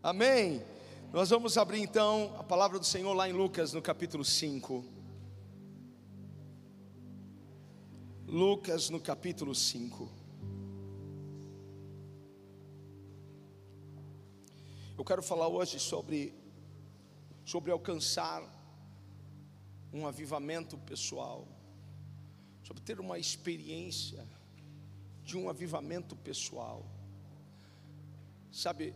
Amém. Nós vamos abrir então a palavra do Senhor lá em Lucas, no capítulo 5. Lucas, no capítulo 5. Eu quero falar hoje sobre, sobre alcançar um avivamento pessoal, sobre ter uma experiência de um avivamento pessoal. Sabe,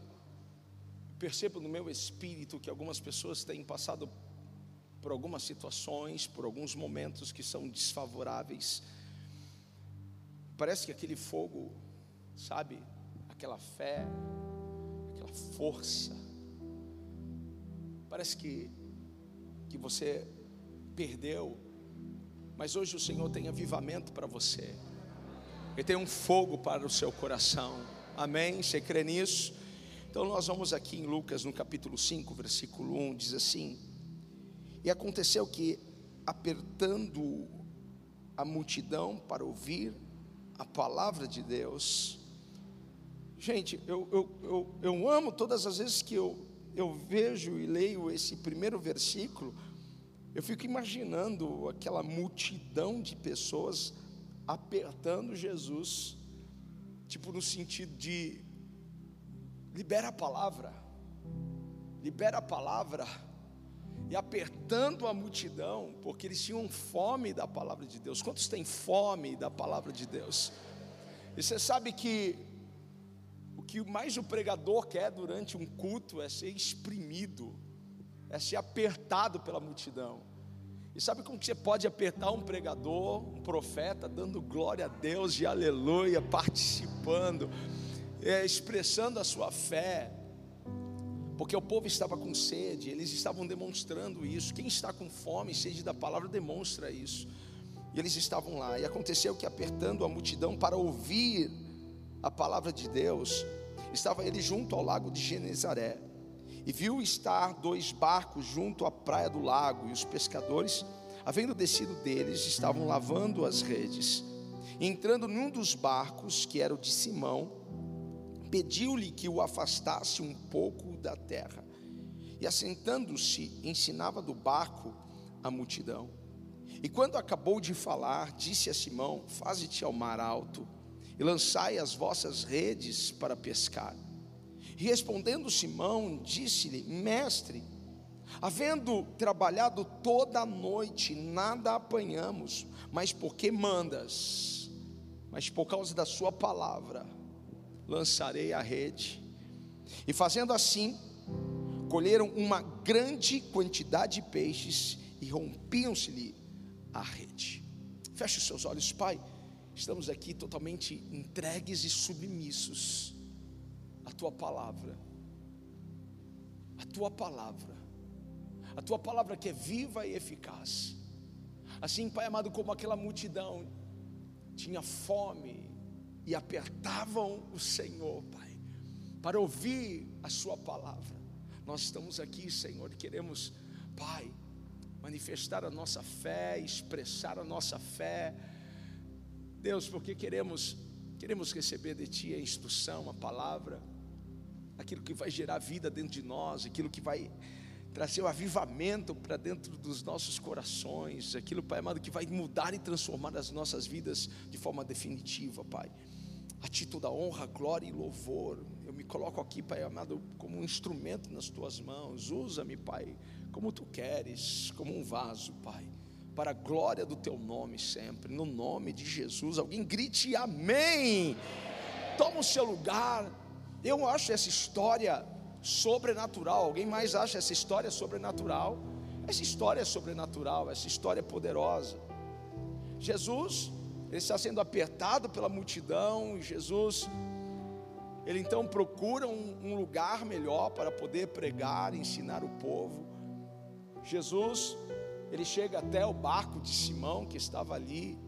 percebo no meu espírito que algumas pessoas têm passado por algumas situações, por alguns momentos que são desfavoráveis. Parece que aquele fogo, sabe, aquela fé, aquela força, parece que, que você perdeu, mas hoje o Senhor tem avivamento para você, Ele tem um fogo para o seu coração, amém? Você crê nisso? Então nós vamos aqui em Lucas, no capítulo 5, versículo 1, diz assim: E aconteceu que, apertando a multidão para ouvir a palavra de Deus, gente, eu, eu, eu, eu amo todas as vezes que eu, eu vejo e leio esse primeiro versículo, eu fico imaginando aquela multidão de pessoas apertando Jesus, tipo no sentido de libera a palavra, libera a palavra, e apertando a multidão, porque eles tinham fome da palavra de Deus. Quantos têm fome da palavra de Deus? E você sabe que o que mais o pregador quer durante um culto é ser exprimido, é ser apertado pela multidão. E sabe como que você pode apertar um pregador, um profeta, dando glória a Deus e aleluia, participando? É, expressando a sua fé, porque o povo estava com sede, eles estavam demonstrando isso. Quem está com fome, sede da palavra, demonstra isso. E eles estavam lá, e aconteceu que, apertando a multidão para ouvir a palavra de Deus, estava ele junto ao lago de Genezaré, e viu estar dois barcos junto à praia do lago, e os pescadores, havendo descido deles, estavam lavando as redes. E entrando num dos barcos, que era o de Simão, pediu-lhe que o afastasse um pouco da terra. E assentando-se, ensinava do barco a multidão. E quando acabou de falar, disse a Simão: Faze-te ao mar alto e lançai as vossas redes para pescar. E respondendo Simão, disse-lhe: Mestre, havendo trabalhado toda a noite, nada apanhamos, mas porque mandas, mas por causa da Sua palavra, lançarei a rede. E fazendo assim, colheram uma grande quantidade de peixes e rompiam-se-lhe a rede. Feche os seus olhos, Pai. Estamos aqui totalmente entregues e submissos à tua palavra. A tua palavra. A tua palavra que é viva e eficaz. Assim, Pai amado, como aquela multidão tinha fome e apertavam o Senhor, Pai, para ouvir a Sua palavra. Nós estamos aqui, Senhor, e queremos, Pai, manifestar a nossa fé, expressar a nossa fé, Deus, porque queremos, queremos receber de Ti a instrução, a palavra, aquilo que vai gerar vida dentro de nós, aquilo que vai trazer o avivamento para dentro dos nossos corações, aquilo, Pai amado, que vai mudar e transformar as nossas vidas de forma definitiva, Pai. A ti toda honra, glória e louvor. Eu me coloco aqui, Pai amado, como um instrumento nas tuas mãos. Usa-me, Pai, como tu queres, como um vaso, Pai, para a glória do teu nome sempre, no nome de Jesus. Alguém grite amém. Toma o seu lugar. Eu acho essa história sobrenatural. Alguém mais acha essa história sobrenatural? Essa história é sobrenatural, essa história é poderosa. Jesus ele está sendo apertado pela multidão, e Jesus, ele então procura um, um lugar melhor para poder pregar, ensinar o povo. Jesus, ele chega até o barco de Simão que estava ali,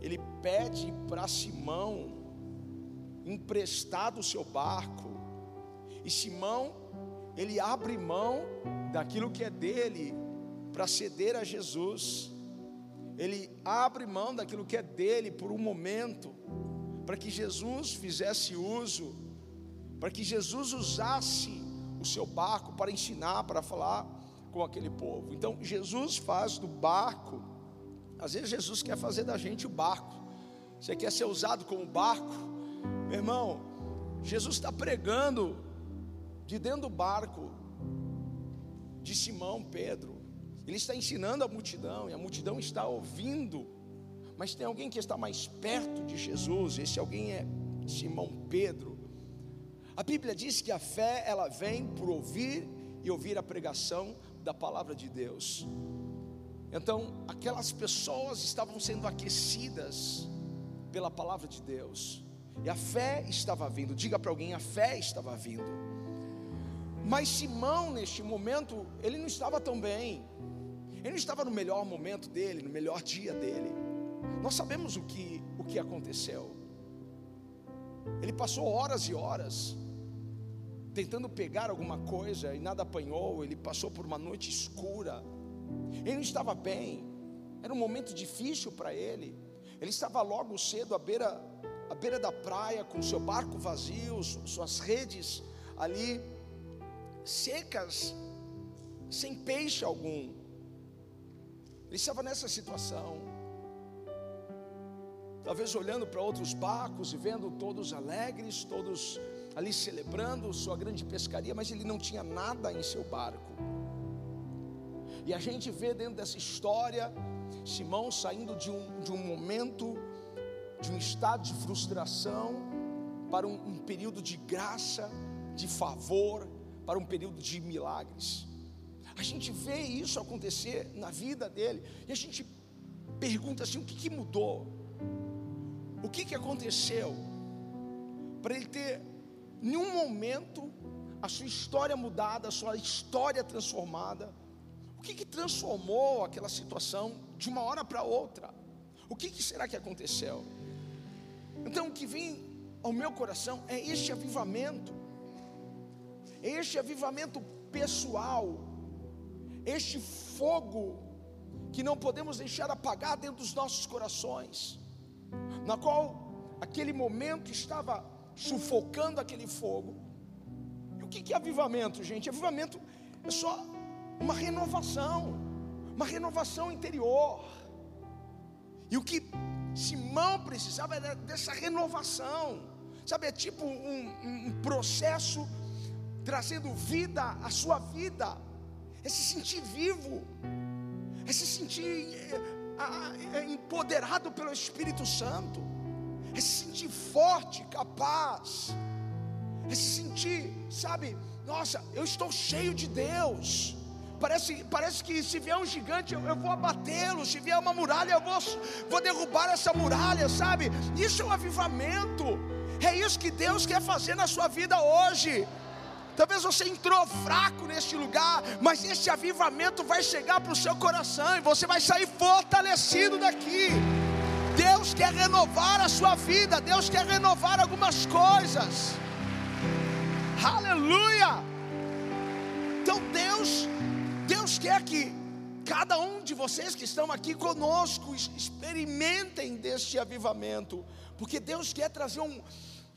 ele pede para Simão emprestado o seu barco, e Simão, ele abre mão daquilo que é dele para ceder a Jesus ele abre mão daquilo que é dele por um momento, para que Jesus fizesse uso, para que Jesus usasse o seu barco para ensinar, para falar com aquele povo. Então Jesus faz do barco, às vezes Jesus quer fazer da gente o barco. Você quer ser usado como barco? Meu irmão, Jesus está pregando de dentro do barco de Simão Pedro. Ele está ensinando a multidão e a multidão está ouvindo. Mas tem alguém que está mais perto de Jesus, esse alguém é Simão Pedro. A Bíblia diz que a fé ela vem por ouvir e ouvir a pregação da palavra de Deus. Então, aquelas pessoas estavam sendo aquecidas pela palavra de Deus. E a fé estava vindo. Diga para alguém, a fé estava vindo. Mas Simão, neste momento, ele não estava tão bem. Ele não estava no melhor momento dele, no melhor dia dele. Nós sabemos o que, o que aconteceu. Ele passou horas e horas tentando pegar alguma coisa e nada apanhou. Ele passou por uma noite escura. Ele não estava bem. Era um momento difícil para ele. Ele estava logo cedo à beira, à beira da praia, com seu barco vazio, suas redes ali secas, sem peixe algum. Ele estava nessa situação. Talvez olhando para outros barcos e vendo todos alegres, todos ali celebrando sua grande pescaria, mas ele não tinha nada em seu barco. E a gente vê dentro dessa história Simão saindo de um, de um momento, de um estado de frustração, para um, um período de graça, de favor, para um período de milagres. A gente vê isso acontecer na vida dele, e a gente pergunta assim: o que, que mudou? O que, que aconteceu para ele ter, em um momento, a sua história mudada, a sua história transformada? O que, que transformou aquela situação de uma hora para outra? O que, que será que aconteceu? Então, o que vem ao meu coração é este avivamento, este avivamento pessoal, este fogo que não podemos deixar apagar dentro dos nossos corações, na qual aquele momento estava sufocando aquele fogo. E o que, é avivamento, gente? Avivamento é só uma renovação, uma renovação interior. E o que Simão precisava era dessa renovação, sabe? É tipo um, um processo trazendo vida à sua vida, é se sentir vivo, é se sentir é, é, empoderado pelo Espírito Santo, é se sentir forte, capaz, é se sentir, sabe? Nossa, eu estou cheio de Deus. Parece, parece que se vier um gigante eu, eu vou abatê-lo, se vier uma muralha eu vou, vou derrubar essa muralha, sabe? Isso é um avivamento, é isso que Deus quer fazer na sua vida hoje. Talvez você entrou fraco neste lugar, mas esse avivamento vai chegar para o seu coração e você vai sair fortalecido daqui. Deus quer renovar a sua vida, Deus quer renovar algumas coisas. Aleluia! Então Deus Deus quer que cada um de vocês que estão aqui conosco experimentem deste avivamento, porque Deus quer trazer um,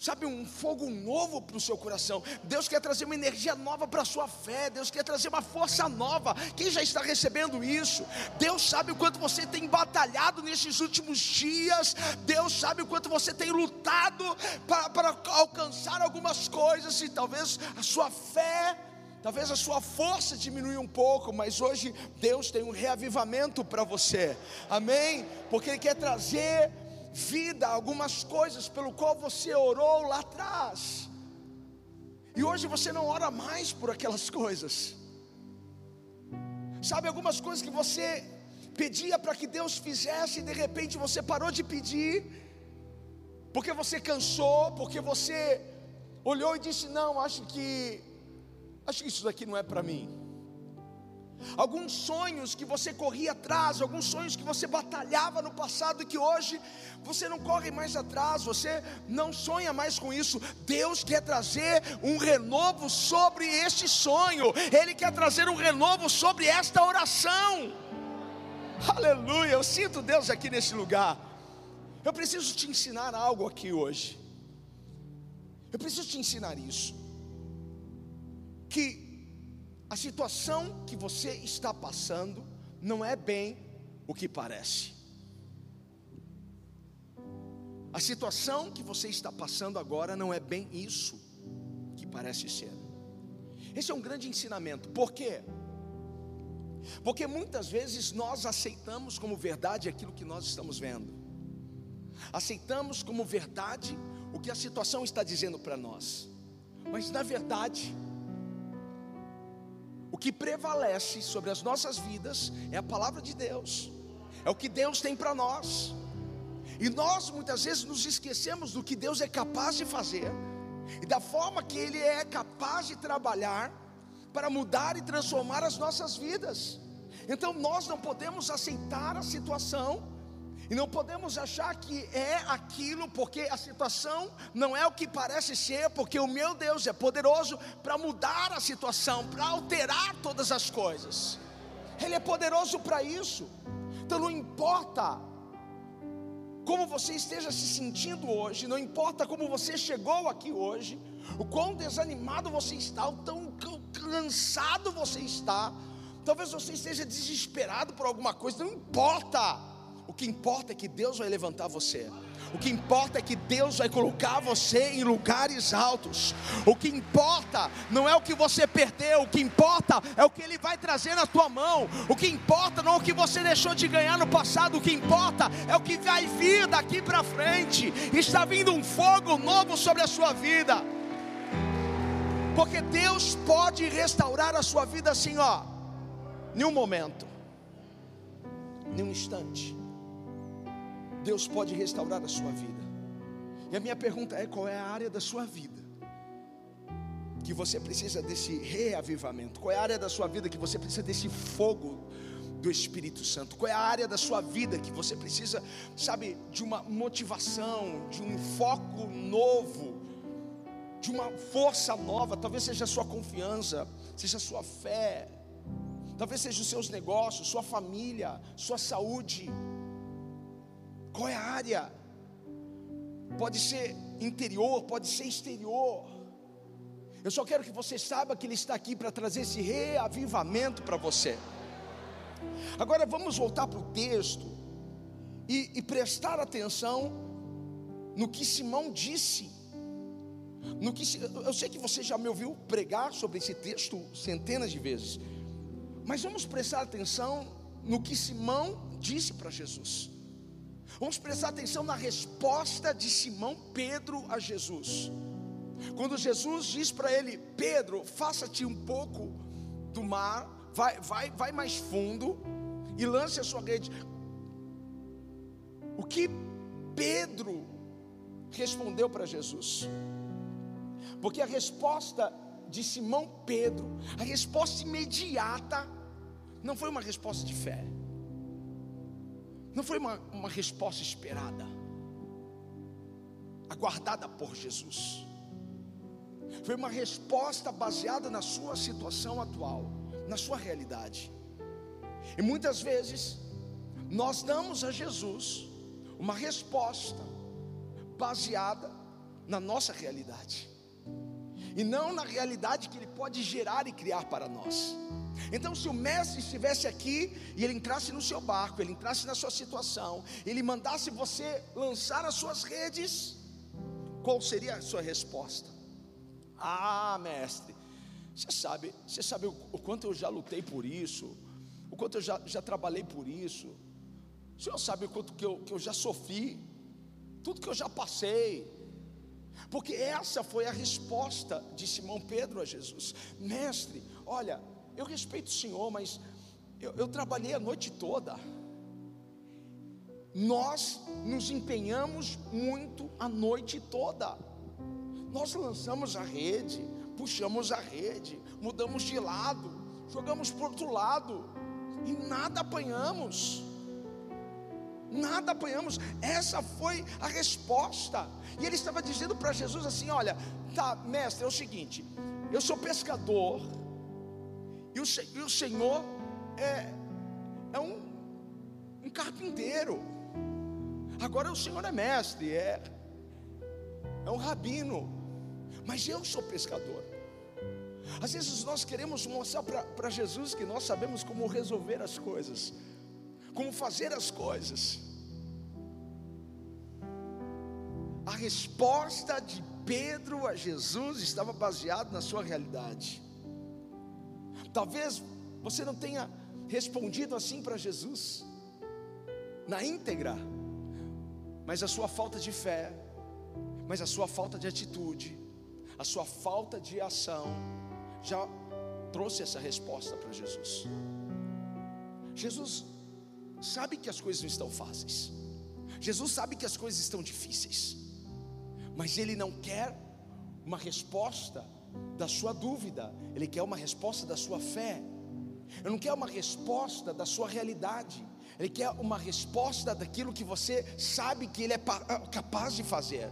sabe, um fogo novo para o seu coração. Deus quer trazer uma energia nova para a sua fé. Deus quer trazer uma força nova. Quem já está recebendo isso? Deus sabe o quanto você tem batalhado nesses últimos dias. Deus sabe o quanto você tem lutado para, para alcançar algumas coisas e talvez a sua fé Talvez a sua força diminui um pouco, mas hoje Deus tem um reavivamento para você. Amém? Porque ele quer trazer vida algumas coisas pelo qual você orou lá atrás. E hoje você não ora mais por aquelas coisas. Sabe algumas coisas que você pedia para que Deus fizesse e de repente você parou de pedir, porque você cansou, porque você olhou e disse: Não, acho que Acho que isso daqui não é para mim. Alguns sonhos que você corria atrás, alguns sonhos que você batalhava no passado e que hoje você não corre mais atrás, você não sonha mais com isso. Deus quer trazer um renovo sobre este sonho, Ele quer trazer um renovo sobre esta oração. Aleluia, eu sinto Deus aqui nesse lugar. Eu preciso te ensinar algo aqui hoje. Eu preciso te ensinar isso. que a situação que você está passando não é bem o que parece. A situação que você está passando agora não é bem isso que parece ser. Esse é um grande ensinamento. Por quê? Porque muitas vezes nós aceitamos como verdade aquilo que nós estamos vendo. Aceitamos como verdade o que a situação está dizendo para nós. Mas na verdade, o que prevalece sobre as nossas vidas é a palavra de Deus. É o que Deus tem para nós. E nós muitas vezes nos esquecemos do que Deus é capaz de fazer e da forma que Ele é capaz de trabalhar para mudar e transformar as nossas vidas. Então nós não podemos aceitar a situação e não podemos achar que é aquilo, porque a situação não é o que parece ser, porque o meu Deus é poderoso para mudar a situação, para alterar todas as coisas. Ele é poderoso para isso. Então não importa como você esteja se sentindo hoje, não importa como você chegou aqui hoje, o quão desanimado você está, o tão cansado você está, talvez você esteja desesperado por alguma coisa, não importa. O que importa é que Deus vai levantar você. O que importa é que Deus vai colocar você em lugares altos. O que importa não é o que você perdeu, o que importa é o que Ele vai trazer na tua mão. O que importa não é o que você deixou de ganhar no passado, o que importa é o que vai vir daqui para frente. Está vindo um fogo novo sobre a sua vida. Porque Deus pode restaurar a sua vida assim, ó, em um momento, em um instante. Deus pode restaurar a sua vida. E a minha pergunta é: qual é a área da sua vida que você precisa desse reavivamento? Qual é a área da sua vida que você precisa desse fogo do Espírito Santo? Qual é a área da sua vida que você precisa, sabe, de uma motivação, de um foco novo, de uma força nova? Talvez seja a sua confiança, seja a sua fé, talvez seja os seus negócios, sua família, sua saúde. Qual é a área? Pode ser interior, pode ser exterior. Eu só quero que você saiba que Ele está aqui para trazer esse reavivamento para você. Agora vamos voltar para o texto e, e prestar atenção no que Simão disse. No que, eu sei que você já me ouviu pregar sobre esse texto centenas de vezes, mas vamos prestar atenção no que Simão disse para Jesus. Vamos prestar atenção na resposta de Simão Pedro a Jesus. Quando Jesus diz para ele: Pedro, faça-te um pouco do mar, vai, vai, vai mais fundo e lance a sua rede. O que Pedro respondeu para Jesus? Porque a resposta de Simão Pedro, a resposta imediata, não foi uma resposta de fé. Não foi uma, uma resposta esperada, aguardada por Jesus. Foi uma resposta baseada na sua situação atual, na sua realidade. E muitas vezes, nós damos a Jesus uma resposta baseada na nossa realidade, e não na realidade que Ele pode gerar e criar para nós. Então, se o mestre estivesse aqui e ele entrasse no seu barco, ele entrasse na sua situação, ele mandasse você lançar as suas redes, qual seria a sua resposta? Ah, mestre, você sabe, você sabe o, quanto eu já lutei por isso, o quanto eu já, já trabalhei por isso, o senhor sabe o quanto que eu, que eu já sofri, tudo que eu já passei, porque essa foi a resposta de Simão Pedro a Jesus: Mestre, olha, eu respeito o Senhor, mas eu, eu trabalhei a noite toda. Nós nos empenhamos muito a noite toda. Nós lançamos a rede, puxamos a rede, mudamos de lado, jogamos para outro lado e nada apanhamos. Nada apanhamos. Essa foi a resposta. E ele estava dizendo para Jesus assim: Olha, tá, mestre, é o seguinte, eu sou pescador e o, e o Senhor é, é um, um carpinteiro. Agora o Senhor é mestre, é, é um rabino. Mas eu sou pescador. Às vezes nós queremos mostrar para Jesus que nós sabemos como resolver as coisas, como fazer as coisas. A resposta de Pedro a Jesus estava baseada na sua realidade. Talvez você não tenha respondido assim para Jesus, na íntegra, mas a sua falta de fé, mas a sua falta de atitude, a sua falta de ação, já trouxe essa resposta para Jesus. Jesus sabe que as coisas não estão fáceis, Jesus sabe que as coisas estão difíceis, mas Ele não quer uma resposta da sua dúvida, Ele quer uma resposta da sua fé, Ele não quer uma resposta da sua realidade, Ele quer uma resposta daquilo que você sabe que Ele é capaz de fazer,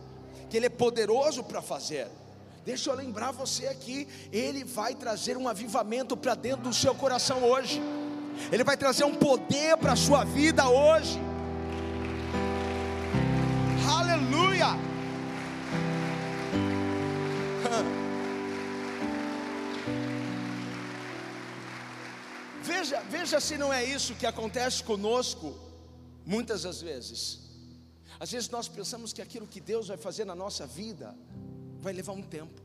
que Ele é poderoso para fazer. Deixa eu lembrar você aqui, Ele vai trazer um avivamento para dentro do seu coração hoje. Ele vai trazer um poder para a sua vida hoje. Aleluia! Veja, veja se não é isso que acontece conosco muitas das vezes. Às vezes nós pensamos que aquilo que Deus vai fazer na nossa vida vai levar um tempo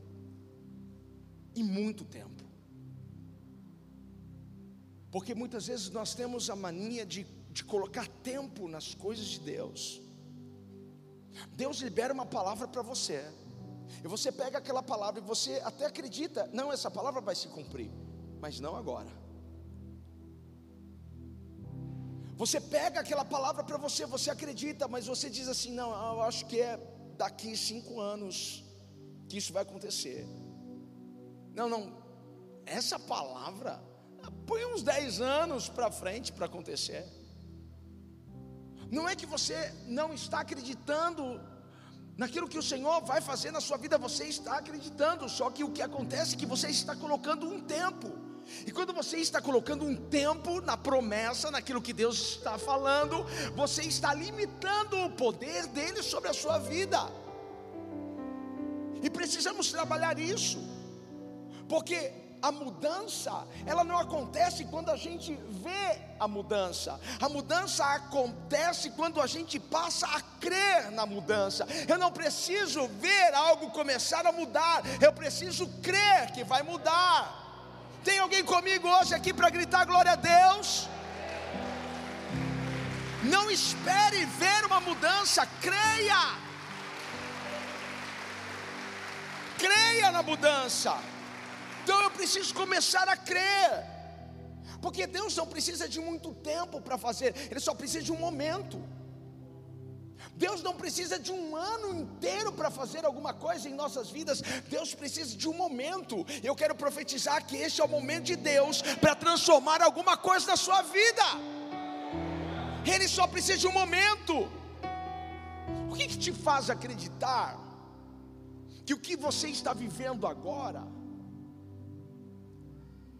e muito tempo. Porque muitas vezes nós temos a mania de, de colocar tempo nas coisas de Deus. Deus libera uma palavra para você, e você pega aquela palavra e você até acredita, não, essa palavra vai se cumprir, mas não agora. Você pega aquela palavra para você, você acredita, mas você diz assim: não, eu acho que é daqui cinco anos que isso vai acontecer. Não, não, essa palavra põe uns 10 anos para frente para acontecer. Não é que você não está acreditando naquilo que o Senhor vai fazer na sua vida, você está acreditando, só que o que acontece é que você está colocando um tempo. E quando você está colocando um tempo na promessa, naquilo que Deus está falando, você está limitando o poder dele sobre a sua vida. E precisamos trabalhar isso, porque a mudança, ela não acontece quando a gente vê a mudança. A mudança acontece quando a gente passa a crer na mudança. Eu não preciso ver algo começar a mudar, eu preciso crer que vai mudar. Tem alguém comigo hoje aqui para gritar glória a Deus? Não espere ver uma mudança, creia. creia na mudança. Então eu preciso começar a crer. Porque Deus não precisa de muito tempo para fazer, Ele só precisa de um momento. Deus não precisa de um ano inteiro para fazer alguma coisa em nossas vidas, Deus precisa de um momento. Eu quero profetizar que este é o momento de Deus para transformar alguma coisa na sua vida. Ele só precisa de um momento. O que, que te faz acreditar que o que você está vivendo agora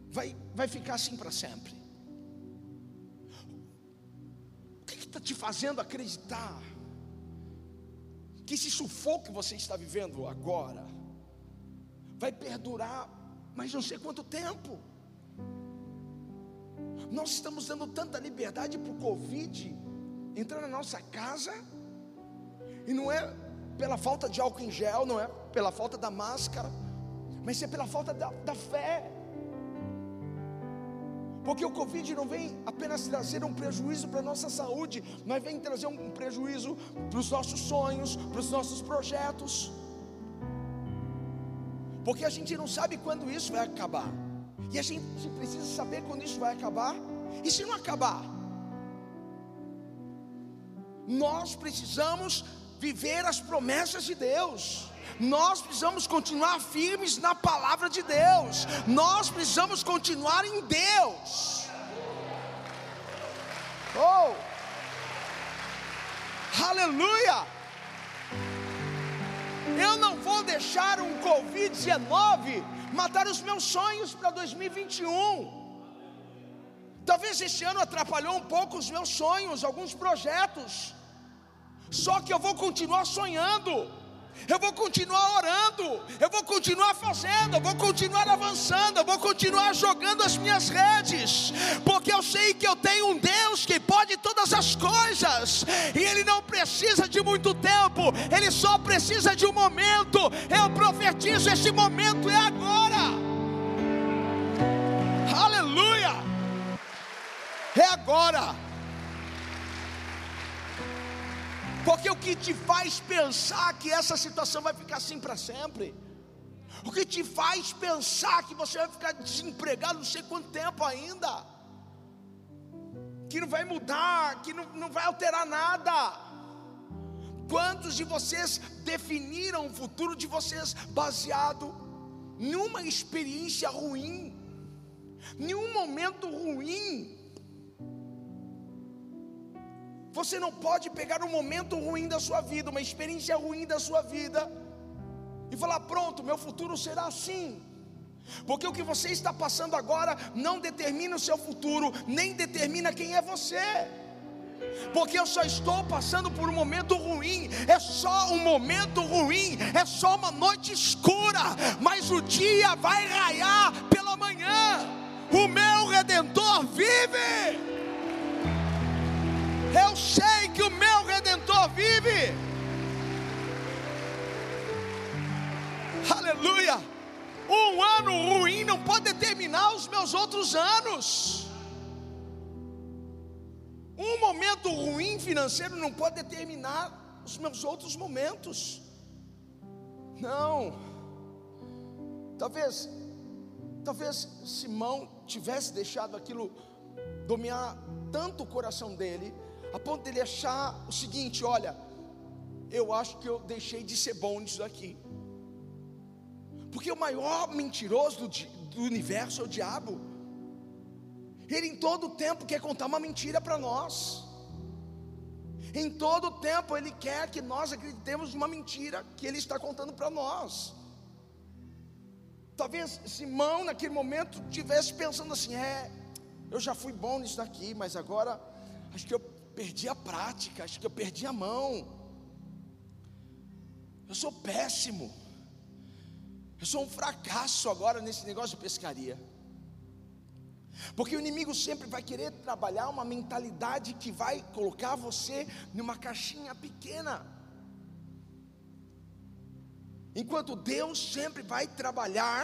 vai, vai ficar assim para sempre. O que está te fazendo acreditar que esse sufoco que você está vivendo agora vai perdurar mais não sei quanto tempo? Nós estamos dando tanta liberdade para o Covid entrar na nossa casa, e não é pela falta de álcool em gel, não é pela falta da máscara, mas é pela falta da, da fé. Porque o Covid não vem apenas trazer um prejuízo para a nossa saúde, mas vem trazer um prejuízo para os nossos sonhos, para os nossos projetos. Porque a gente não sabe quando isso vai acabar. E a gente precisa saber quando isso vai acabar. E se não acabar? Nós precisamos viver as promessas de Deus. Nós precisamos continuar firmes na palavra de Deus. Nós precisamos continuar em Deus. Oh! Aleluia! Eu não vou deixar um Covid-19 matar os meus sonhos para 2021. Talvez esse ano atrapalhou um pouco os meus sonhos, alguns projetos. Só que eu vou continuar sonhando. eu vou continuar orando, eu vou continuar fazendo, eu vou continuar avançando, eu vou continuar jogando as minhas redes, porque eu sei que eu tenho um Deus que pode todas as coisas, e Ele não precisa de muito tempo, Ele só precisa de um momento. Eu profetizo: esse momento é agora. Aleluia! É agora. Porque o que te faz pensar que essa situação vai ficar assim para sempre? O que te faz pensar que você vai ficar desempregado não sei quanto tempo ainda? Que não vai mudar, que não, não vai alterar nada. Quantos de vocês definiram o futuro de vocês baseado em uma experiência ruim, em um momento ruim? Você não pode pegar um momento ruim da sua vida, uma experiência ruim da sua vida, e falar: pronto, meu futuro será assim. Porque o que você está passando agora não determina o seu futuro, nem determina quem é você. Porque eu só estou passando por um momento ruim, é só um momento ruim, é só uma noite escura, mas o dia vai raiar pela manhã. O meu redentor vive. Eu sei que o meu redentor vive. Aleluia. Um ano ruim não pode determinar os meus outros anos. Um momento ruim financeiro não pode determinar os meus outros momentos. Não. Talvez, talvez Simão tivesse deixado aquilo dominar tanto o coração dele, a ponto dele achar o seguinte: olha, eu acho que eu deixei de ser bom nisso daqui. Porque o maior mentiroso do, do universo é o diabo. Ele em todo tempo quer contar uma mentira para nós. Em todo tempo ele quer que nós acreditemos numa mentira que ele está contando para nós. Talvez Simão naquele momento tivesse pensando assim: é, eu já fui bom nisso daqui, mas agora acho que eu perdi a prática, acho que eu perdi a mão. Eu sou péssimo. Eu sou um fracasso agora nesse negócio de pescaria. Porque o inimigo sempre vai querer trabalhar uma mentalidade que vai colocar você numa caixinha pequena. Enquanto Deus sempre vai trabalhar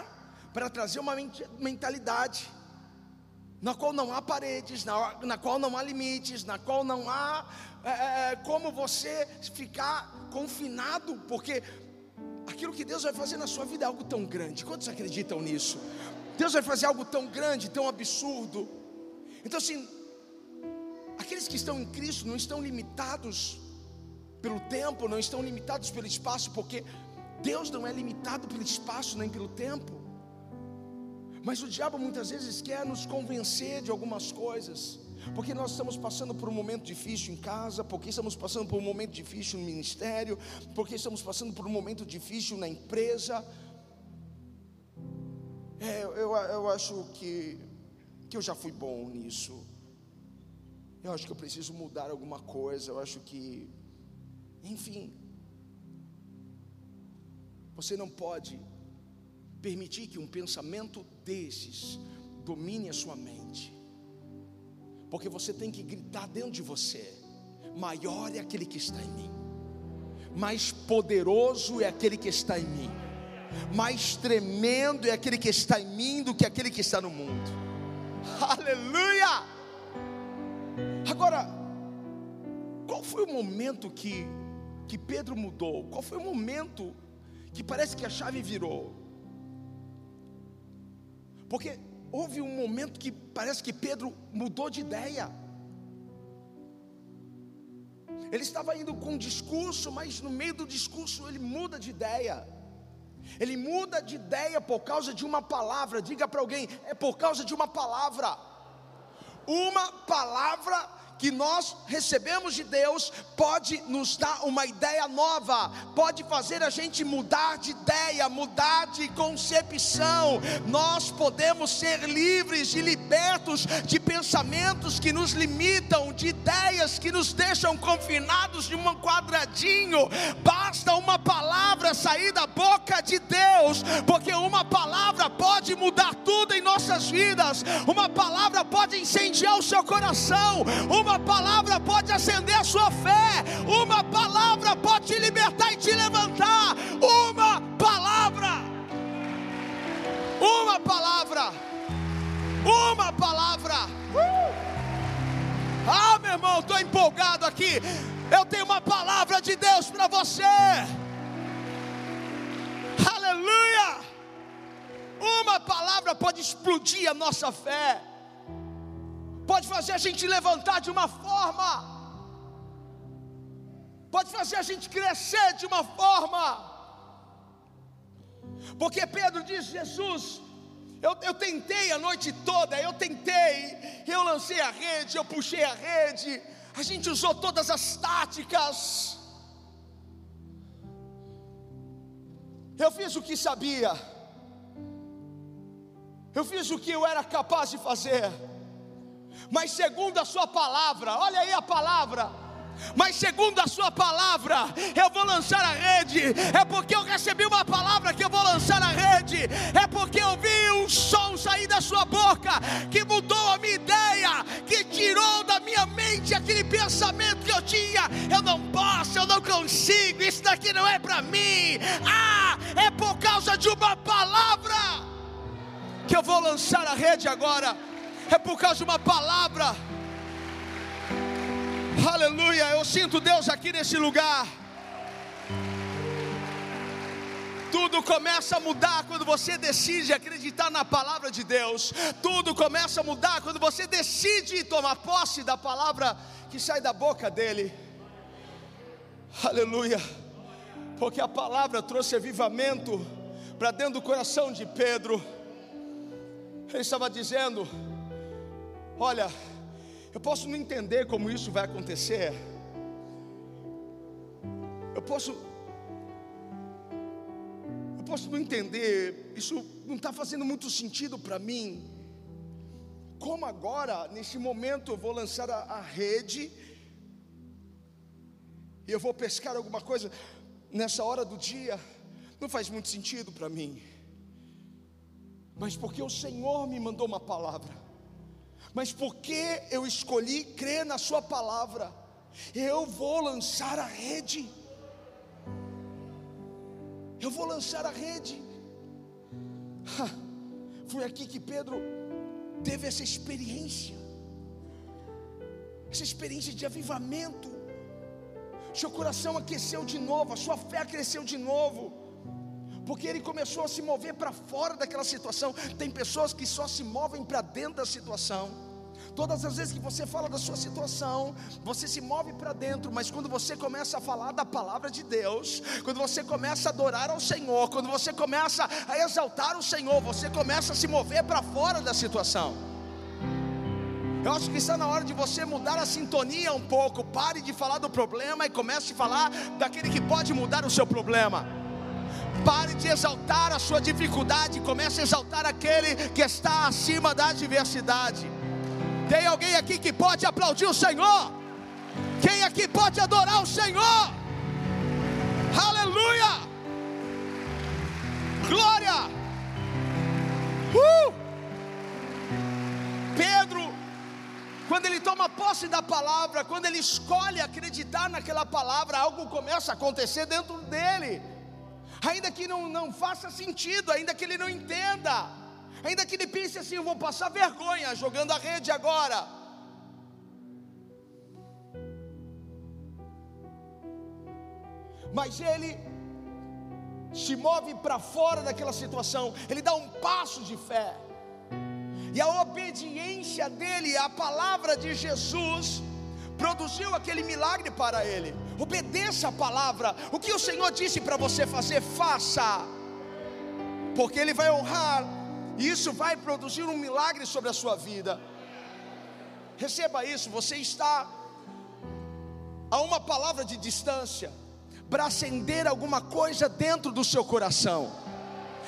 para trazer uma mentalidade na qual não há paredes, na, na qual não há limites, na qual não há é, é, é, como você ficar confinado, porque aquilo que Deus vai fazer na sua vida é algo tão grande. Quantos acreditam nisso? Deus vai fazer algo tão grande, tão absurdo. Então, assim, aqueles que estão em Cristo não estão limitados pelo tempo, não estão limitados pelo espaço, porque Deus não é limitado pelo espaço nem pelo tempo. Mas o diabo muitas vezes quer nos convencer de algumas coisas, porque nós estamos passando por um momento difícil em casa, porque estamos passando por um momento difícil no ministério, porque estamos passando por um momento difícil na empresa. É, eu, eu acho que, que eu já fui bom nisso. Eu acho que eu preciso mudar alguma coisa. Eu acho que, enfim, você não pode permitir que um pensamento desses domine a sua mente, porque você tem que gritar dentro de você: maior é aquele que está em mim, mais poderoso é aquele que está em mim, mais tremendo é aquele que está em mim do que aquele que está no mundo. Aleluia! Agora, qual foi o momento que, que Pedro mudou? Qual foi o momento que parece que a chave virou? Porque houve um momento que parece que Pedro mudou de ideia. Ele estava indo com um discurso, mas no meio do discurso ele muda de ideia. Ele muda de ideia por causa de uma palavra. Diga para alguém: é por causa de uma palavra. Uma palavra que nós recebemos de Deus pode nos dar uma ideia nova, pode fazer a gente mudar de ideia, mudar de concepção. Nós podemos ser livres e libertos de pensamentos que nos limitam, de ideias que nos deixam confinados de um quadradinho. Basta uma palavra sair da boca de Deus, porque uma palavra pode mudar tudo em nossas vidas. Uma palavra pode incendiar o seu coração. Uma palavra pode acender a sua fé. Uma palavra pode te libertar e te levantar. Uma palavra. Uma palavra. Uma palavra. Uh! Ah, meu irmão, estou empolgado aqui. Eu tenho uma palavra de Deus para você. Aleluia! Uma palavra pode explodir a nossa fé, pode fazer a gente levantar de uma forma, pode fazer a gente crescer de uma forma. Porque Pedro diz: Jesus, eu, eu, tentei a noite toda, eu tentei, eu lancei a rede, eu puxei a rede, a gente usou todas as táticas, eu fiz o que sabia, eu fiz o que eu era capaz de fazer, mas segundo a Sua palavra, olha aí a palavra, mas segundo a Sua palavra, eu vou lançar a rede. É porque eu recebi uma palavra que eu vou lançar a rede. É porque eu vi um som sair da Sua boca que mudou a minha ideia, que tirou da minha mente aquele pensamento que eu tinha. Eu não posso, eu não consigo, isso daqui não é para mim. Ah, é por causa de uma palavra que eu vou lançar a rede agora, é por causa de uma palavra. Aleluia, eu sinto Deus aqui nesse lugar. Tudo começa a mudar quando você decide acreditar na palavra de Deus. Tudo começa a mudar quando você decide tomar posse da palavra que sai da boca dele. Aleluia. Porque a palavra trouxe avivamento para dentro do coração de Pedro. Ele estava dizendo: Olha, eu posso não entender como isso vai acontecer. Eu posso. Eu posso não entender. Isso não está fazendo muito sentido para mim. Como agora, nesse momento, eu vou lançar a, a rede. E eu vou pescar alguma coisa nessa hora do dia. Não faz muito sentido para mim mas porque o Senhor me mandou uma palavra, mas porque eu escolhi crer na Sua palavra, eu vou lançar a rede. Eu vou lançar a rede. Foi aqui que Pedro teve essa experiência, essa experiência de avivamento. Seu coração aqueceu de novo, a sua fé cresceu de novo porque ele começou a se mover para fora daquela situação. Tem pessoas que só se movem para dentro da situação. Todas as vezes que você fala da sua situação, você se move para dentro, mas quando você começa a falar da palavra de Deus, quando você começa a adorar ao Senhor, quando você começa a exaltar o Senhor, você começa a se mover para fora da situação. Eu acho que está na hora de você mudar a sintonia um pouco. Pare de falar do problema e comece a falar daquele que pode mudar o seu problema. Pare de exaltar a sua dificuldade, comece a exaltar aquele que está acima da adversidade. Tem alguém aqui que pode aplaudir o Senhor? Quem aqui pode adorar o Senhor? Aleluia! Glória! Uh! Pedro, quando ele toma posse da palavra, quando ele escolhe acreditar naquela palavra, algo começa a acontecer dentro dele ainda que não, não faça sentido, ainda que ele não entenda, ainda que ele pense assim: eu vou passar vergonha jogando a rede agora. Mas ele se move para fora daquela situação, ele dá um passo de fé, e a obediência dele à palavra de Jesus produziu aquele milagre para ele. Obedeça a palavra. O que o Senhor disse para você fazer, faça. Porque Ele vai honrar, e isso vai produzir um milagre sobre a sua vida. receba isso, você está a uma palavra de distância para acender alguma coisa dentro do seu coração.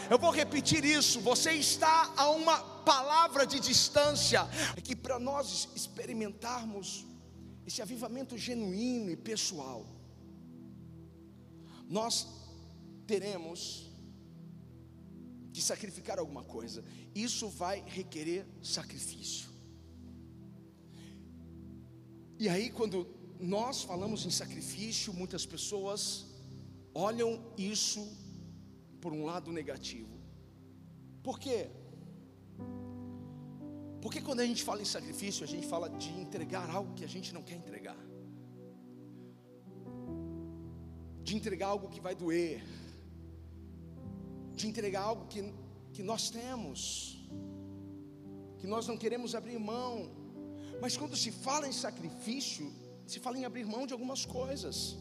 Eu vou repetir isso, você está a uma palavra de distância, é que para nós experimentarmos esse avivamento genuíno e pessoal, nós teremos que sacrificar alguma coisa. Isso vai requerer sacrifício. E aí, quando nós falamos em sacrifício, muitas pessoas olham isso por um lado negativo. Por quê? Porque quando a gente fala em sacrifício, a gente fala de entregar algo que a gente não quer entregar. De entregar algo que vai doer. De entregar algo que, que nós temos. Que nós não queremos abrir mão. Mas quando se fala em sacrifício, se fala em abrir mão de algumas coisas.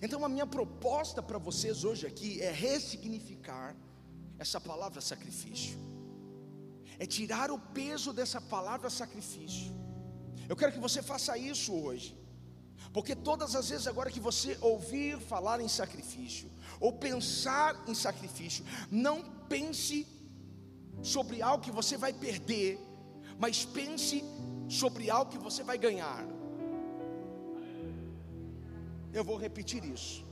Então a minha proposta para vocês hoje aqui é ressignificar essa palavra sacrifício é tirar o peso dessa palavra sacrifício. Eu quero que você faça isso hoje. Porque todas as vezes agora que você ouvir falar em sacrifício, ou pensar em sacrifício, não pense sobre algo que você vai perder, mas pense sobre algo que você vai ganhar. Eu vou repetir isso.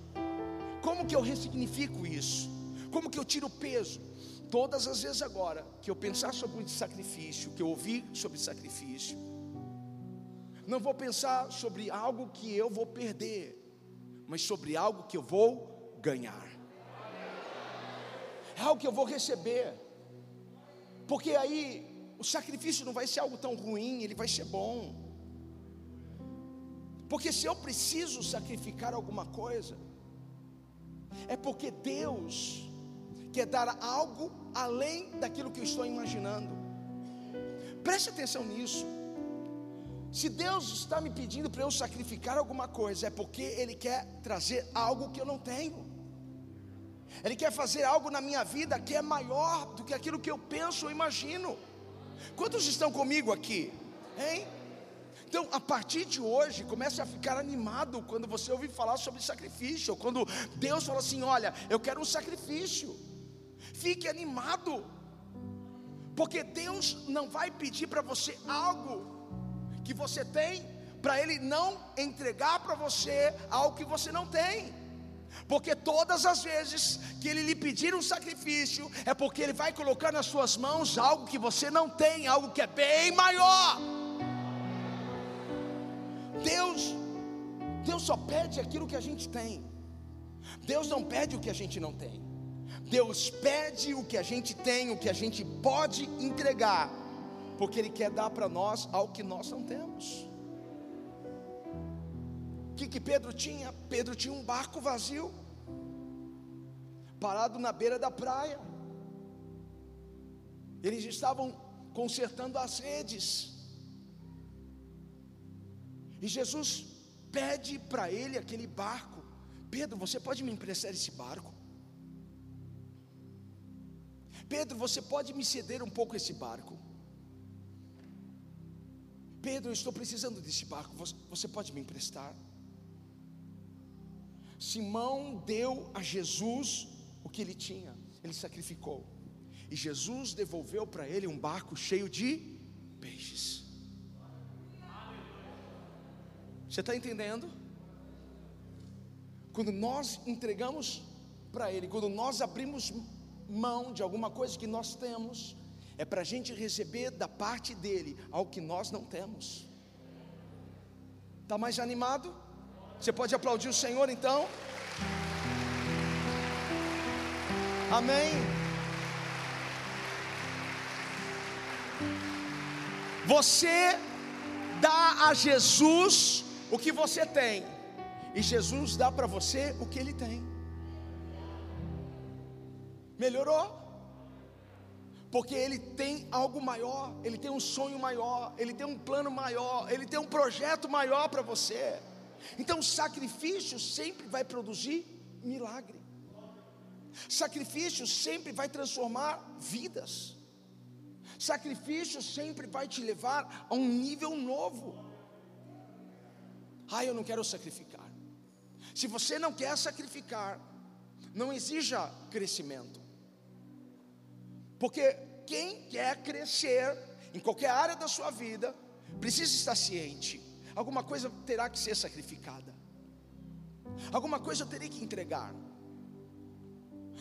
Como que eu ressignifico isso? Como que eu tiro o peso? Todas as vezes agora que eu pensar sobre o sacrifício, que eu ouvir sobre sacrifício, não vou pensar sobre algo que eu vou perder, mas sobre algo que eu vou ganhar. É algo que eu vou receber. Porque aí o sacrifício não vai ser algo tão ruim, ele vai ser bom. Porque se eu preciso sacrificar alguma coisa, é porque Deus quer dar algo além daquilo que eu estou imaginando. Preste atenção nisso. Se Deus está me pedindo para eu sacrificar alguma coisa, é porque Ele quer trazer algo que eu não tenho. Ele quer fazer algo na minha vida que é maior do que aquilo que eu penso ou imagino. Quantos estão comigo aqui? Hein? Então, a partir de hoje, comece a ficar animado quando você ouvir falar sobre sacrifício, quando Deus fala assim: Olha, eu quero um sacrifício. Fique animado, porque Deus não vai pedir para você algo que você tem, para Ele não entregar para você algo que você não tem. Porque todas as vezes que Ele lhe pedir um sacrifício, é porque Ele vai colocar nas suas mãos algo que você não tem, algo que é bem maior. Deus, Deus só pede aquilo que a gente tem. Deus não pede o que a gente não tem. Deus pede o que a gente tem, o que a gente pode entregar, porque Ele quer dar para nós algo que nós não temos. O que, que Pedro tinha? Pedro tinha um barco vazio, parado na beira da praia. Eles estavam consertando as redes. E Jesus pede para ele aquele barco: Pedro, você pode me emprestar esse barco? Pedro, você pode me ceder um pouco esse barco? Pedro, eu estou precisando desse barco, você pode me emprestar? Simão deu a Jesus o que ele tinha, ele sacrificou, e Jesus devolveu para ele um barco cheio de peixes. Você está entendendo? Quando nós entregamos para Ele, quando nós abrimos mão de alguma coisa que nós temos, é para a gente receber da parte dele algo que nós não temos. Está mais animado? Você pode aplaudir o Senhor então? Amém. Você dá a Jesus o que você tem, e Jesus dá para você o que ele tem. Melhorou? Porque ele tem algo maior, ele tem um sonho maior, ele tem um plano maior, ele tem um projeto maior para você. Então, sacrifício sempre vai produzir milagre. Sacrifício sempre vai transformar vidas. Sacrifício sempre vai te levar a um nível novo. Ah, eu não quero sacrificar. Se você não quer sacrificar, não exija crescimento. Porque quem quer crescer em qualquer área da sua vida, precisa estar ciente: alguma coisa terá que ser sacrificada, alguma coisa eu terei que entregar.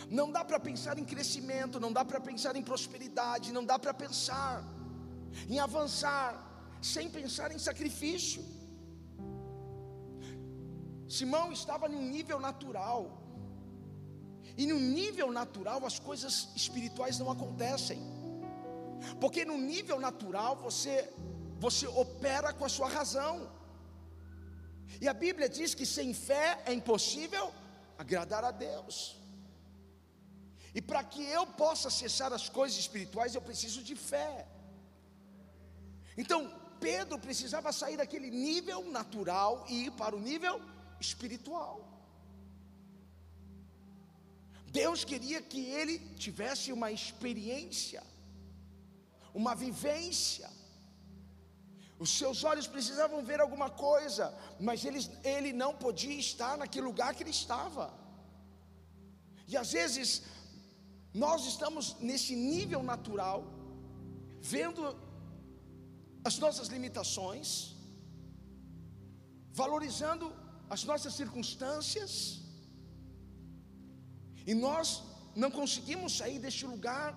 Não dá para pensar em crescimento, não dá para pensar em prosperidade, não dá para pensar em avançar sem pensar em sacrifício. Simão estava num nível natural, e no nível natural as coisas espirituais não acontecem, porque no nível natural você você opera com a sua razão. E a Bíblia diz que sem fé é impossível agradar a Deus. E para que eu possa acessar as coisas espirituais, eu preciso de fé. Então, Pedro precisava sair daquele nível natural e ir para o nível espiritual. Deus queria que ele tivesse uma experiência, uma vivência. Os seus olhos precisavam ver alguma coisa, mas ele, ele não podia estar naquele lugar que ele estava. E às vezes nós estamos nesse nível natural, vendo as nossas limitações, valorizando as nossas circunstâncias, e nós não conseguimos sair deste lugar,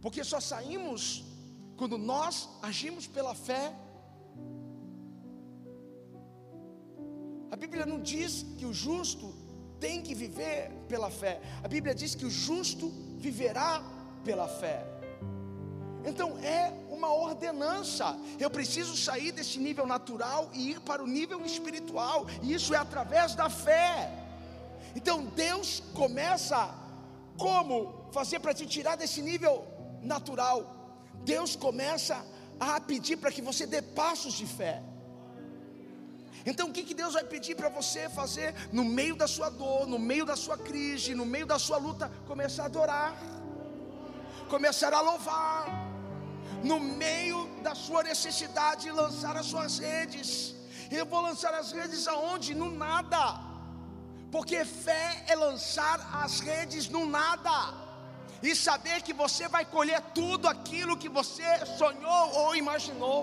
porque só saímos quando nós agimos pela fé. A Bíblia não diz que o justo tem que viver pela fé. A Bíblia diz que o justo viverá pela fé. Então é uma ordenança. Eu preciso sair desse nível natural e ir para o nível espiritual. E isso é através da fé. Então Deus começa como fazer para te tirar desse nível natural. Deus começa a pedir para que você dê passos de fé. Então o que, que Deus vai pedir para você fazer no meio da sua dor, no meio da sua crise, no meio da sua luta? Começar a adorar, começar a louvar, no meio da sua necessidade, lançar as suas redes. Eu vou lançar as redes aonde? No nada, porque fé é lançar as redes no nada e saber que você vai colher tudo aquilo que você sonhou ou imaginou.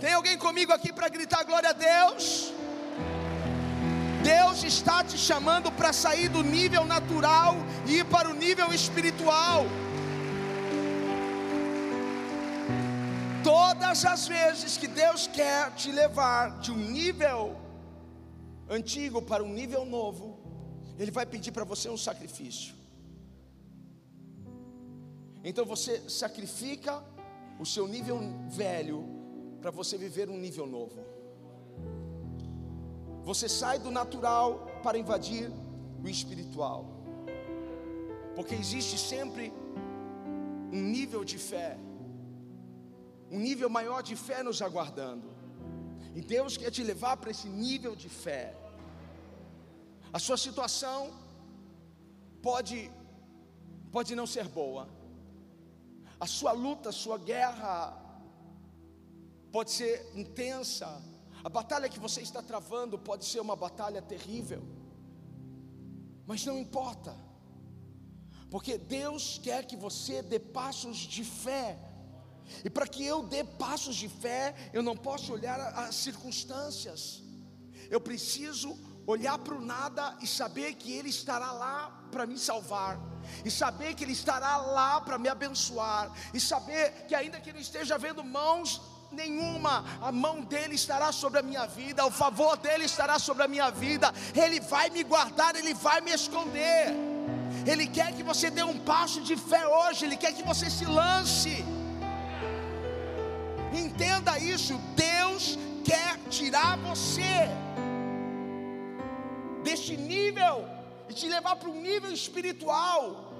Tem alguém comigo aqui para gritar glória a Deus? Deus está te chamando para sair do nível natural e ir para o nível espiritual. Todas as vezes que Deus quer te levar de um nível antigo para um nível novo, Ele vai pedir para você um sacrifício. Então você sacrifica o seu nível velho para você viver um nível novo. Você sai do natural para invadir o espiritual. Porque existe sempre um nível de fé, um nível maior de fé nos aguardando. E Deus quer te levar para esse nível de fé. A sua situação pode pode não ser boa. A sua luta, a sua guerra pode ser intensa, a batalha que você está travando pode ser uma batalha terrível, mas não importa, porque Deus quer que você dê passos de fé, e para que eu dê passos de fé, eu não posso olhar as circunstâncias, eu preciso olhar para o nada e saber que Ele estará lá para me salvar, e saber que Ele estará lá para me abençoar, e saber que ainda que não esteja vendo mãos nenhuma, a mão dele estará sobre a minha vida, o favor dele estará sobre a minha vida, ele vai me guardar, ele vai me esconder. Ele quer que você dê um passo de fé hoje, ele quer que você se lance. Entenda isso, Deus quer tirar você deste nível e te levar para um nível espiritual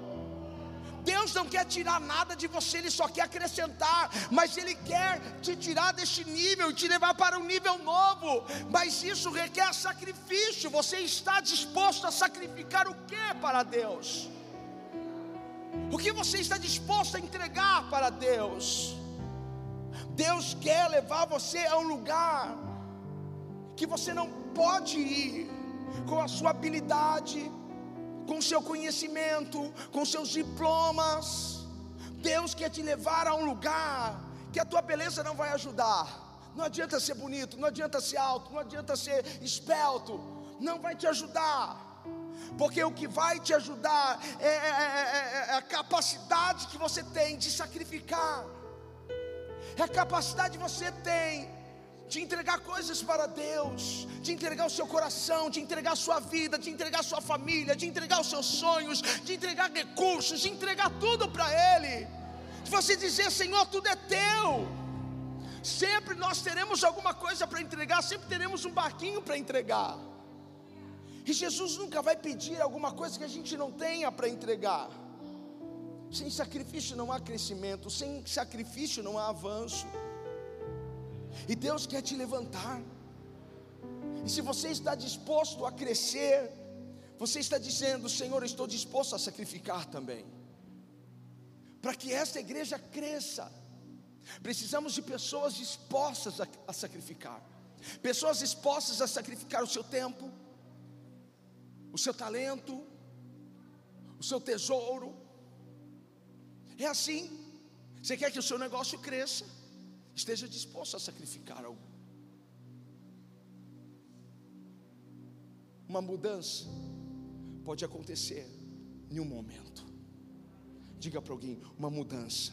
Deus não quer tirar nada de você, Ele só quer acrescentar, mas Ele quer te tirar deste nível e te levar para um nível novo. Mas isso requer sacrifício. Você está disposto a sacrificar o que para Deus? O que você está disposto a entregar para Deus? Deus quer levar você a um lugar que você não pode ir com a sua habilidade, com seu conhecimento, com seus diplomas. Deus quer te levar a um lugar que a tua beleza não vai ajudar. Não adianta ser bonito, não adianta ser alto, não adianta ser esbelto, não vai te ajudar. Porque o que vai te ajudar é, é, é, é a capacidade que você tem de sacrificar, é a capacidade que você tem de entregar coisas para Deus, de entregar o seu coração, de entregar a sua vida, de entregar a sua família, de entregar os seus sonhos, de entregar recursos, de entregar tudo para Ele, de você dizer: Senhor, tudo é teu. Sempre nós teremos alguma coisa para entregar, sempre teremos um barquinho para entregar. E Jesus nunca vai pedir alguma coisa que a gente não tenha para entregar. Sem sacrifício não há crescimento, sem sacrifício não há avanço. E Deus quer te levantar. E se você está disposto a crescer, você está dizendo: Senhor, eu estou disposto a sacrificar também. Para que esta igreja cresça, precisamos de pessoas dispostas a, a sacrificar, pessoas dispostas a sacrificar o seu tempo, o seu talento, o seu tesouro. É assim. Você quer que o seu negócio cresça? Esteja disposto a sacrificar algo. Uma mudança pode acontecer em um momento. Diga para alguém: uma mudança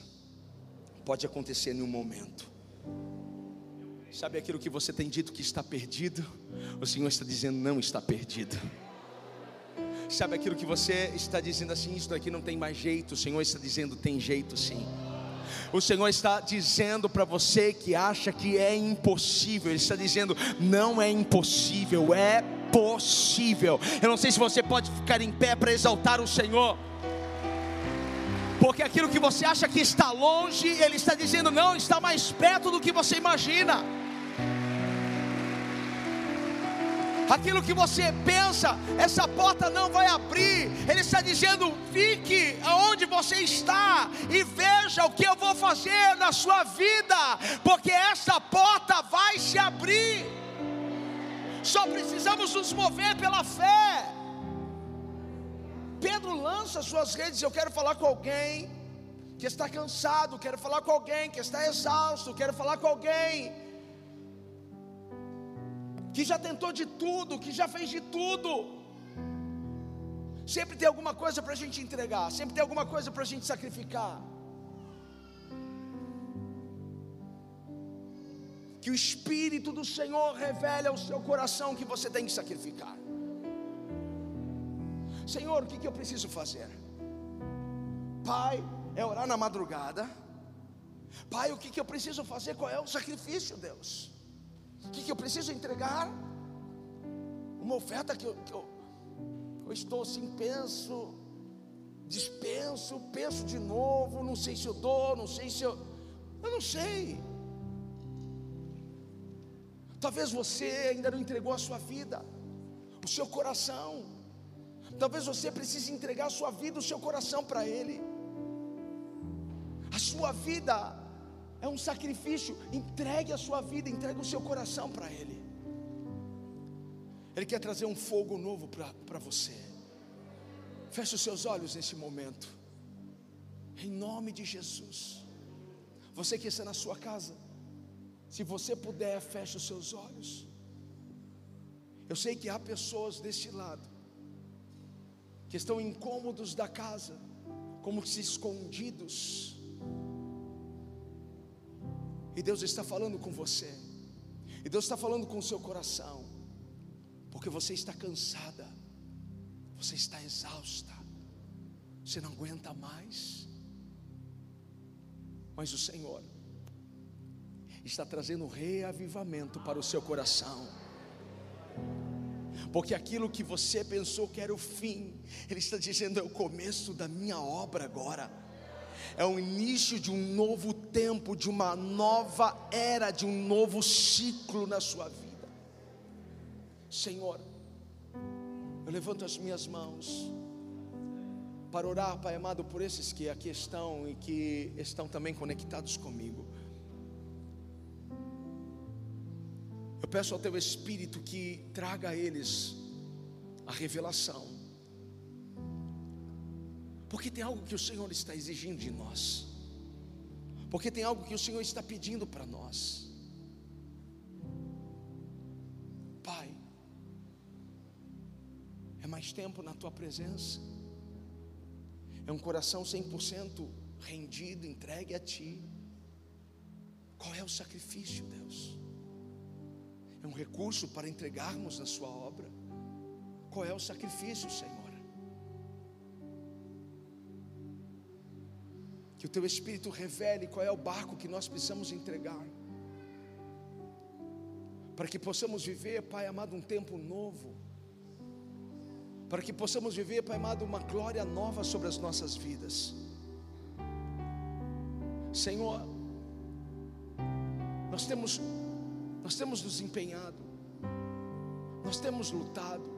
pode acontecer em um momento. Sabe aquilo que você tem dito que está perdido? O Senhor está dizendo: não está perdido. Sabe aquilo que você está dizendo assim: isso daqui não tem mais jeito? O Senhor está dizendo: tem jeito sim. O Senhor está dizendo para você que acha que é impossível, Ele está dizendo: não é impossível, é possível. Eu não sei se você pode ficar em pé para exaltar o Senhor. Porque aquilo que você acha que está longe, Ele está dizendo, não, está mais perto do que você imagina. Aquilo que você pensa, essa porta não vai abrir. Ele está dizendo: fique aonde você está e veja o que eu vou fazer na sua vida, porque essa porta vai se abrir. Só precisamos nos mover pela fé. Pedro lança suas redes. Eu quero falar com alguém que está cansado, quero falar com alguém que está exausto, quero falar com alguém que já tentou de tudo, que já fez de tudo. Sempre tem alguma coisa para a gente entregar, sempre tem alguma coisa para a gente sacrificar. Que o Espírito do Senhor revele ao seu coração que você tem que sacrificar. Senhor, o que, que eu preciso fazer? Pai, é orar na madrugada. Pai, o que, que eu preciso fazer? Qual é o sacrifício, Deus? O que, que eu preciso entregar? Uma oferta que eu, que eu, eu estou assim, penso, dispenso, penso de novo, não sei se eu dou, não sei se eu. Eu não sei. Talvez você ainda não entregou a sua vida, o seu coração. Talvez você precise entregar a sua vida, o seu coração para Ele. A sua vida é um sacrifício. Entregue a sua vida, entregue o seu coração para Ele. Ele quer trazer um fogo novo para você. Feche os seus olhos nesse momento. Em nome de Jesus. Você que está na sua casa, se você puder, feche os seus olhos. Eu sei que há pessoas desse lado que estão incômodos da casa, como se escondidos e Deus está falando com você. E Deus está falando com o seu coração. Porque você está cansada. Você está exausta. Você não aguenta mais. Mas o Senhor está trazendo reavivamento para o seu coração. Porque aquilo que você pensou que era o fim, Ele está dizendo é o começo da minha obra agora é o início de um novo tempo, de uma nova era, de um novo ciclo na sua vida. Senhor, eu levanto as minhas mãos para orar, Pai amado, por esses que aqui estão e que estão também conectados comigo. Eu peço ao Teu Espírito que traga a eles a revelação, porque tem algo que o Senhor está exigindo de nós, porque tem algo que o Senhor está pedindo para nós. Pai, é mais tempo na Tua presença é um coração 100% rendido, entregue a Ti. Qual é o sacrifício, Deus? É um recurso para entregarmos na Sua obra. Qual é o sacrifício, Senhor? Que o Teu Espírito revele qual é o barco que nós precisamos entregar. Para que possamos viver, Pai amado, um tempo novo para que possamos viver, Pai amado, uma glória nova sobre as nossas vidas. Senhor, nós temos nós temos nos empenhado, nós temos lutado,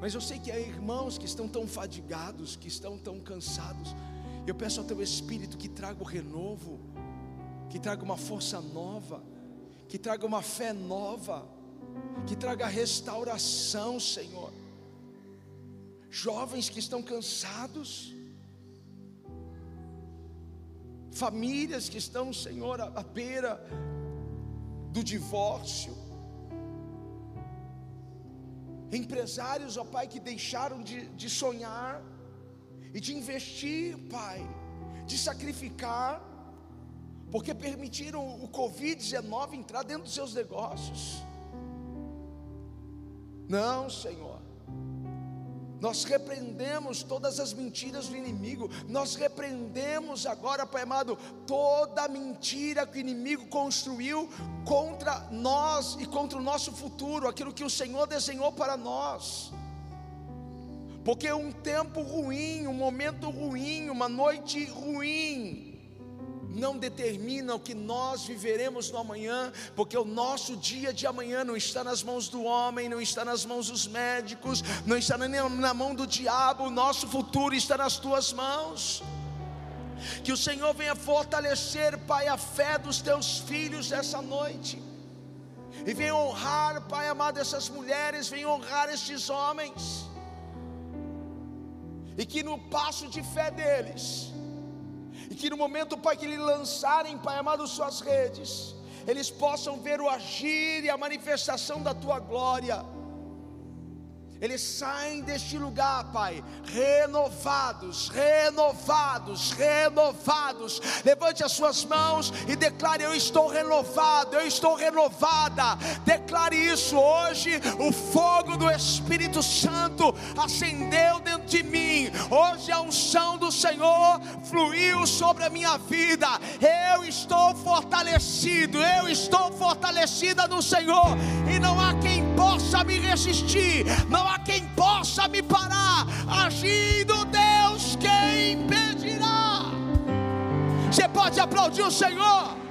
mas eu sei que há irmãos que estão tão fadigados, que estão tão cansados. Eu peço ao Teu Espírito que traga o renovo, que traga uma força nova, que traga uma fé nova que traga restauração, Senhor. Jovens que estão cansados, famílias que estão, Senhor, à beira do divórcio, empresários, ó Pai, que deixaram de, de sonhar e de investir, Pai, de sacrificar, porque permitiram o Covid-19 entrar dentro dos seus negócios. Não, Senhor. Nós repreendemos todas as mentiras do inimigo. Nós repreendemos agora, Pai amado, toda mentira que o inimigo construiu contra nós e contra o nosso futuro, aquilo que o Senhor desenhou para nós. Porque um tempo ruim, um momento ruim, uma noite ruim, não determina o que nós viveremos no amanhã, porque o nosso dia de amanhã não está nas mãos do homem, não está nas mãos dos médicos, não está nem na mão do diabo, o nosso futuro está nas tuas mãos. Que o Senhor venha fortalecer, Pai, a fé dos teus filhos essa noite. E venha honrar, Pai amado, essas mulheres, venha honrar estes homens. E que no passo de fé deles, e que no momento, Pai, que eles lançarem, Pai amado, suas redes, eles possam ver o agir e a manifestação da tua glória eles saem deste lugar, Pai, renovados, renovados, renovados. Levante as suas mãos e declare: Eu estou renovado, eu estou renovada. Declare isso hoje. O fogo do Espírito Santo acendeu dentro de mim. Hoje a unção do Senhor fluiu sobre a minha vida. Eu estou fortalecido, eu estou fortalecida no Senhor, e não há quem possa me resistir. Não há quem possa me parar. Agindo Deus, quem impedirá? Você pode aplaudir o Senhor?